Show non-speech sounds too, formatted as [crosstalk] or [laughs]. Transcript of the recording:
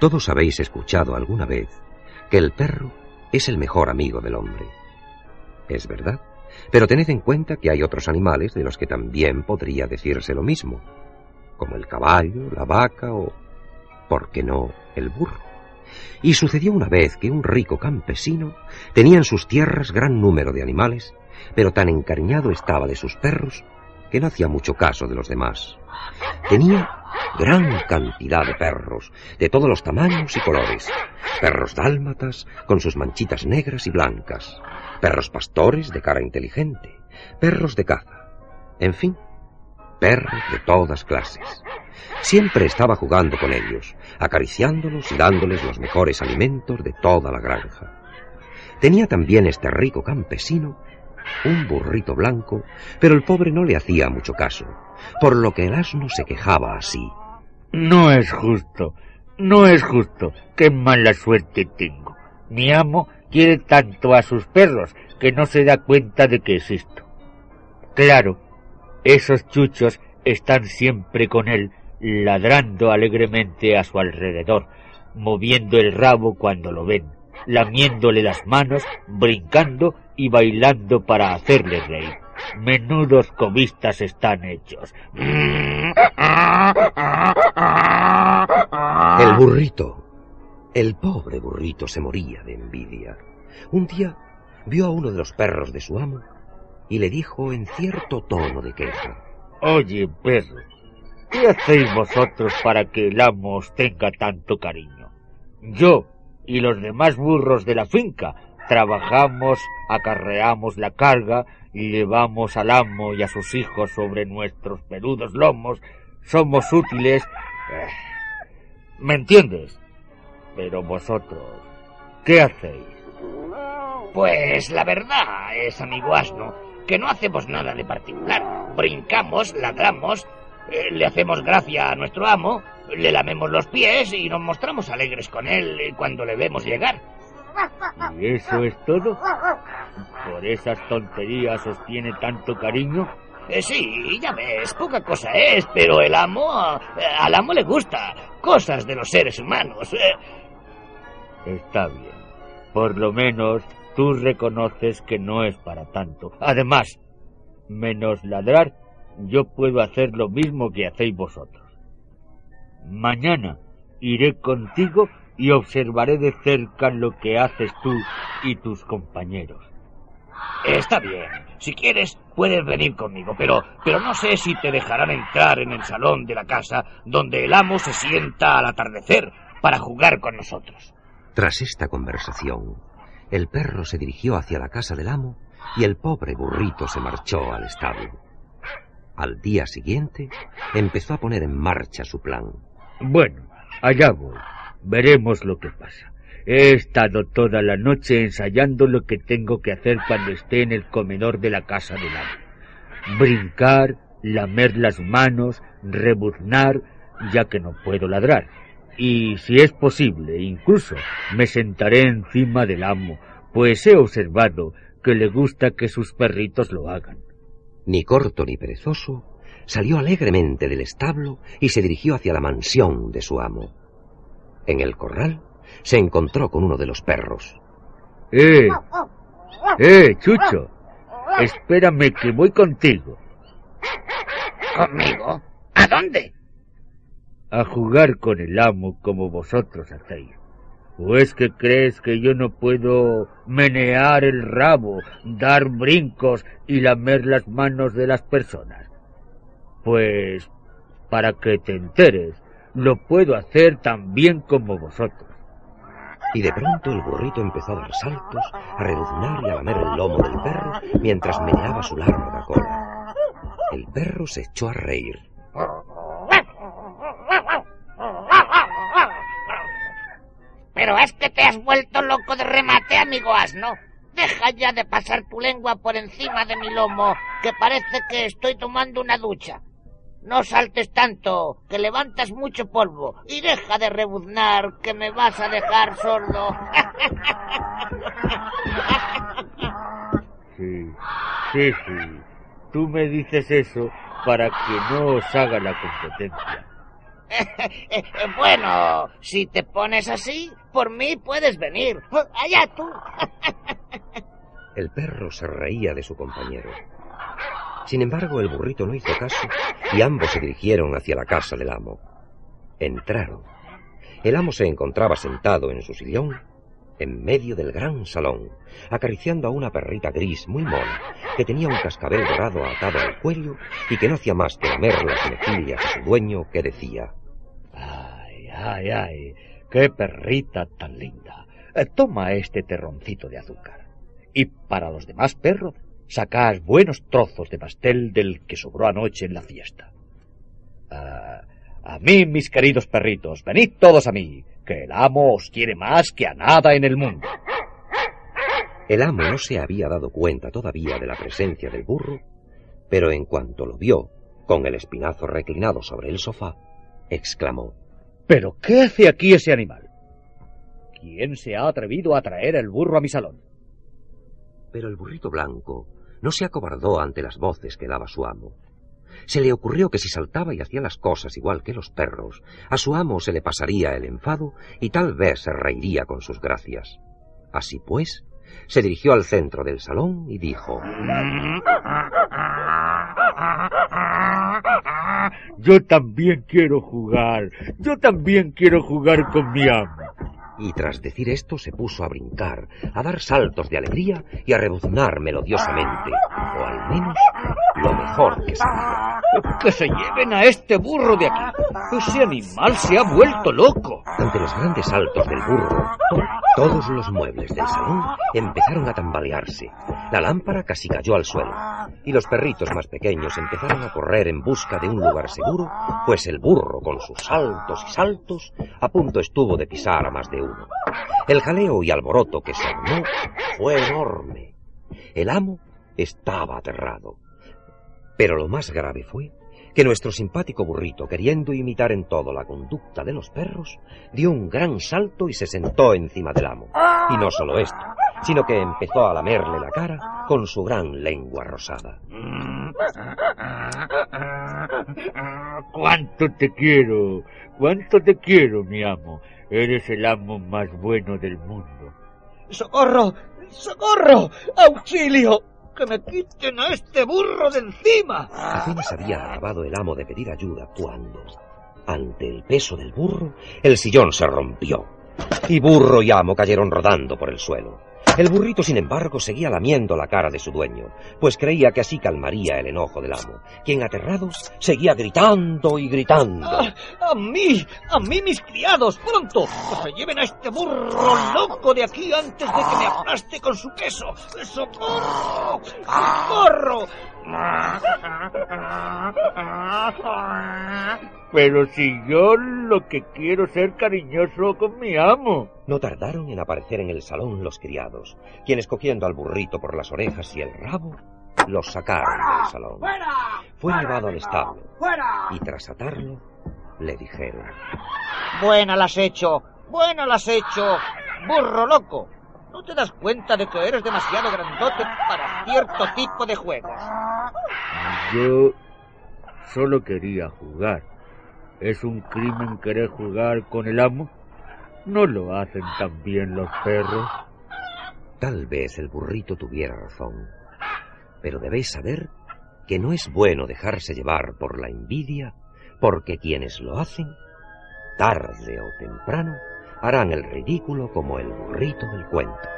Todos habéis escuchado alguna vez que el perro es el mejor amigo del hombre. Es verdad, pero tened en cuenta que hay otros animales de los que también podría decirse lo mismo, como el caballo, la vaca o, ¿por qué no?, el burro. Y sucedió una vez que un rico campesino tenía en sus tierras gran número de animales, pero tan encariñado estaba de sus perros que no hacía mucho caso de los demás. Tenía gran cantidad de perros, de todos los tamaños y colores. Perros dálmatas, con sus manchitas negras y blancas. Perros pastores de cara inteligente. Perros de caza. En fin, perros de todas clases. Siempre estaba jugando con ellos, acariciándolos y dándoles los mejores alimentos de toda la granja. Tenía también este rico campesino un burrito blanco, pero el pobre no le hacía mucho caso, por lo que el asno se quejaba así. No es justo, no es justo, qué mala suerte tengo. Mi amo quiere tanto a sus perros que no se da cuenta de que existo. Claro, esos chuchos están siempre con él, ladrando alegremente a su alrededor, moviendo el rabo cuando lo ven, lamiéndole las manos, brincando y bailando para hacerle reír. Menudos comistas están hechos. El burrito. El pobre burrito se moría de envidia. Un día vio a uno de los perros de su amo y le dijo en cierto tono de queja. Oye, perro, ¿qué hacéis vosotros para que el amo os tenga tanto cariño? Yo y los demás burros de la finca trabajamos, acarreamos la carga llevamos al amo y a sus hijos sobre nuestros peludos lomos, somos útiles. Eh, ¿Me entiendes? Pero vosotros, ¿qué hacéis? Pues la verdad es, amigo asno, que no hacemos nada de particular. Brincamos, ladramos, eh, le hacemos gracia a nuestro amo, le lamemos los pies y nos mostramos alegres con él cuando le vemos llegar. ¿Y eso es todo? ¿Por esas tonterías os tiene tanto cariño? Eh, sí, ya ves, poca cosa es, pero el amo, eh, al amo le gusta. Cosas de los seres humanos. Eh. Está bien. Por lo menos tú reconoces que no es para tanto. Además, menos ladrar, yo puedo hacer lo mismo que hacéis vosotros. Mañana iré contigo y observaré de cerca lo que haces tú y tus compañeros. Está bien. Si quieres, puedes venir conmigo, pero, pero no sé si te dejarán entrar en el salón de la casa donde el amo se sienta al atardecer para jugar con nosotros. Tras esta conversación, el perro se dirigió hacia la casa del amo y el pobre burrito se marchó al establo. Al día siguiente, empezó a poner en marcha su plan. Bueno, allá voy. Veremos lo que pasa. He estado toda la noche ensayando lo que tengo que hacer cuando esté en el comedor de la casa del amo. Brincar, lamer las manos, rebuznar, ya que no puedo ladrar. Y si es posible, incluso me sentaré encima del amo, pues he observado que le gusta que sus perritos lo hagan. Ni corto ni perezoso, salió alegremente del establo y se dirigió hacia la mansión de su amo. En el corral se encontró con uno de los perros. ¡Eh! ¡Eh, Chucho! Espérame que voy contigo. ¿Conmigo? ¿A dónde? A jugar con el amo como vosotros hacéis. ¿O es que crees que yo no puedo menear el rabo, dar brincos y lamer las manos de las personas? Pues, para que te enteres, lo puedo hacer tan bien como vosotros. Y de pronto el burrito empezó a dar saltos, a reduznar y a lamer el lomo del perro mientras meneaba su larga cola. El perro se echó a reír. Pero es que te has vuelto loco de remate, amigo asno. Deja ya de pasar tu lengua por encima de mi lomo, que parece que estoy tomando una ducha. No saltes tanto, que levantas mucho polvo. Y deja de rebuznar, que me vas a dejar sordo. [laughs] Sí, sí, sí. Tú me dices eso para que no os haga la competencia. [laughs] bueno, si te pones así, por mí puedes venir. [laughs] Allá tú. El perro se reía de su compañero. Sin embargo, el burrito no hizo caso y ambos se dirigieron hacia la casa del amo. Entraron. El amo se encontraba sentado en su sillón en medio del gran salón, acariciando a una perrita gris muy mona, que tenía un cascabel dorado atado al cuello y que no hacía más que lamer las mejillas a su dueño, que decía... Ay, ay, ay, qué perrita tan linda. Eh, toma este terroncito de azúcar. Y para los demás perros, sacad buenos trozos de pastel del que sobró anoche en la fiesta. Ah, a mí, mis queridos perritos, venid todos a mí, que el amo os quiere más que a nada en el mundo. El amo no se había dado cuenta todavía de la presencia del burro, pero en cuanto lo vio, con el espinazo reclinado sobre el sofá, exclamó ¿Pero qué hace aquí ese animal? ¿Quién se ha atrevido a traer el burro a mi salón? Pero el burrito blanco no se acobardó ante las voces que daba su amo. Se le ocurrió que si saltaba y hacía las cosas igual que los perros, a su amo se le pasaría el enfado y tal vez se reiría con sus gracias. Así pues, se dirigió al centro del salón y dijo Yo también quiero jugar, yo también quiero jugar con mi amo y tras decir esto se puso a brincar, a dar saltos de alegría y a rebuznar melodiosamente, o al menos lo mejor que sabía. [laughs] ¡Que se lleven a este burro de aquí! ¡Ese animal se ha vuelto loco! Ante los grandes saltos del burro, todos los muebles del salón empezaron a tambalearse. La lámpara casi cayó al suelo. Y los perritos más pequeños empezaron a correr en busca de un lugar seguro, pues el burro, con sus saltos y saltos, a punto estuvo de pisar a más de uno. El jaleo y alboroto que se armó fue enorme. El amo estaba aterrado. Pero lo más grave fue que nuestro simpático burrito, queriendo imitar en todo la conducta de los perros, dio un gran salto y se sentó encima del amo. Y no solo esto, sino que empezó a lamerle la cara con su gran lengua rosada. ¡Cuánto te quiero! ¡Cuánto te quiero, mi amo! Eres el amo más bueno del mundo. ¡Socorro! ¡Socorro! ¡Auxilio! ¡Que me quiten a este burro de encima! Apenas había acabado el amo de pedir ayuda cuando, ante el peso del burro, el sillón se rompió. Y burro y amo cayeron rodando por el suelo. El burrito, sin embargo, seguía lamiendo la cara de su dueño, pues creía que así calmaría el enojo del amo, quien aterrado seguía gritando y gritando. ¡Ah! ¡A mí! ¡A mí, mis criados! ¡Pronto! ¡Que se lleven a este burro loco de aquí antes de que me aplaste con su queso! ¡Socorro! ¡Socorro! [laughs] Pero si yo lo que quiero es ser cariñoso con mi amo. No tardaron en aparecer en el salón los criados, quienes cogiendo al burrito por las orejas y el rabo, los sacaron del salón. Fue llevado al establo y tras atarlo le dijeron... Buena las has hecho, buena las has hecho, burro loco. ¿No te das cuenta de que eres demasiado grandote para cierto tipo de juegos? Yo solo quería jugar. ¿Es un crimen querer jugar con el amo? ¿No lo hacen también los perros? Tal vez el burrito tuviera razón, pero debéis saber que no es bueno dejarse llevar por la envidia, porque quienes lo hacen, tarde o temprano, harán el ridículo como el burrito del cuento.